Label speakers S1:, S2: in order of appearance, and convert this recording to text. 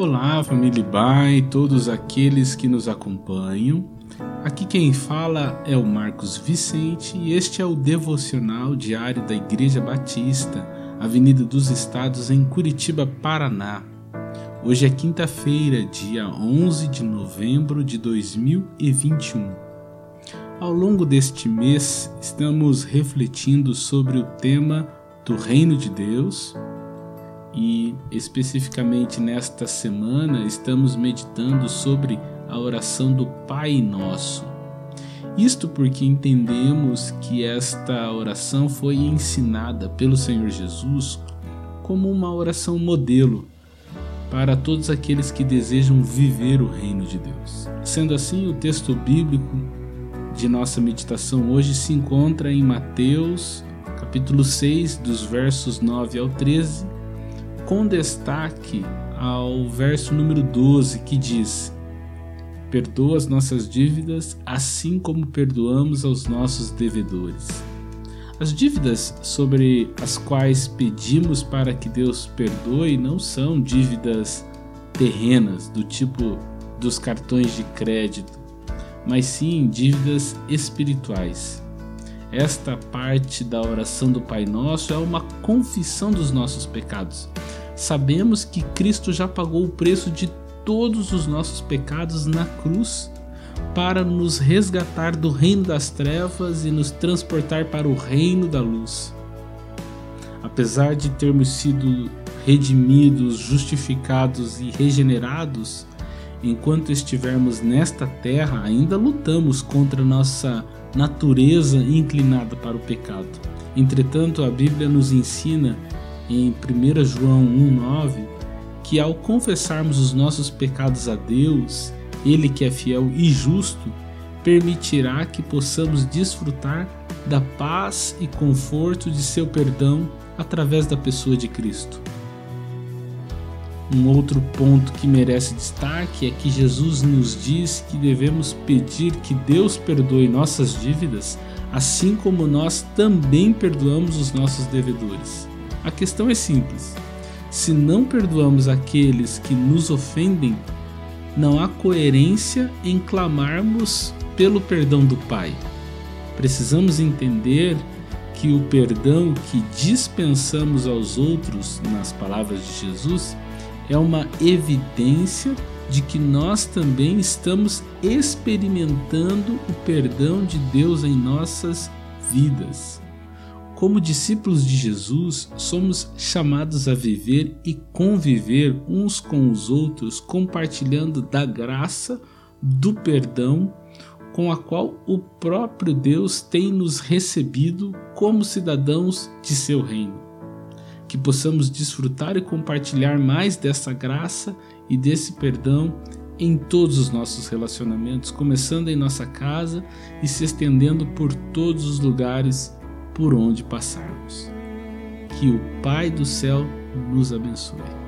S1: Olá, família Bai, todos aqueles que nos acompanham. Aqui quem fala é o Marcos Vicente e este é o devocional diário da Igreja Batista, Avenida dos Estados, em Curitiba, Paraná. Hoje é quinta-feira, dia 11 de novembro de 2021. Ao longo deste mês, estamos refletindo sobre o tema do Reino de Deus e, especificamente nesta semana, estamos meditando sobre a oração do Pai Nosso. Isto porque entendemos que esta oração foi ensinada pelo Senhor Jesus como uma oração modelo para todos aqueles que desejam viver o reino de Deus. Sendo assim, o texto bíblico de nossa meditação hoje se encontra em Mateus, capítulo 6, dos versos 9 ao 13, com destaque ao verso número 12, que diz: Perdoa as nossas dívidas, assim como perdoamos aos nossos devedores. As dívidas sobre as quais pedimos para que Deus perdoe não são dívidas terrenas, do tipo dos cartões de crédito, mas sim dívidas espirituais. Esta parte da oração do Pai Nosso é uma confissão dos nossos pecados. Sabemos que Cristo já pagou o preço de todos os nossos pecados na cruz para nos resgatar do reino das trevas e nos transportar para o reino da luz. Apesar de termos sido redimidos, justificados e regenerados, enquanto estivermos nesta terra, ainda lutamos contra nossa natureza inclinada para o pecado. Entretanto, a Bíblia nos ensina em 1 João 1,9 que ao confessarmos os nossos pecados a Deus, Ele que é fiel e justo, permitirá que possamos desfrutar da paz e conforto de seu perdão através da pessoa de Cristo. Um outro ponto que merece destaque é que Jesus nos diz que devemos pedir que Deus perdoe nossas dívidas, assim como nós também perdoamos os nossos devedores. A questão é simples: se não perdoamos aqueles que nos ofendem, não há coerência em clamarmos pelo perdão do Pai. Precisamos entender que o perdão que dispensamos aos outros, nas palavras de Jesus, é uma evidência de que nós também estamos experimentando o perdão de Deus em nossas vidas. Como discípulos de Jesus, somos chamados a viver e conviver uns com os outros, compartilhando da graça, do perdão, com a qual o próprio Deus tem nos recebido como cidadãos de seu reino. Que possamos desfrutar e compartilhar mais dessa graça e desse perdão em todos os nossos relacionamentos, começando em nossa casa e se estendendo por todos os lugares por onde passarmos. Que o Pai do céu nos abençoe.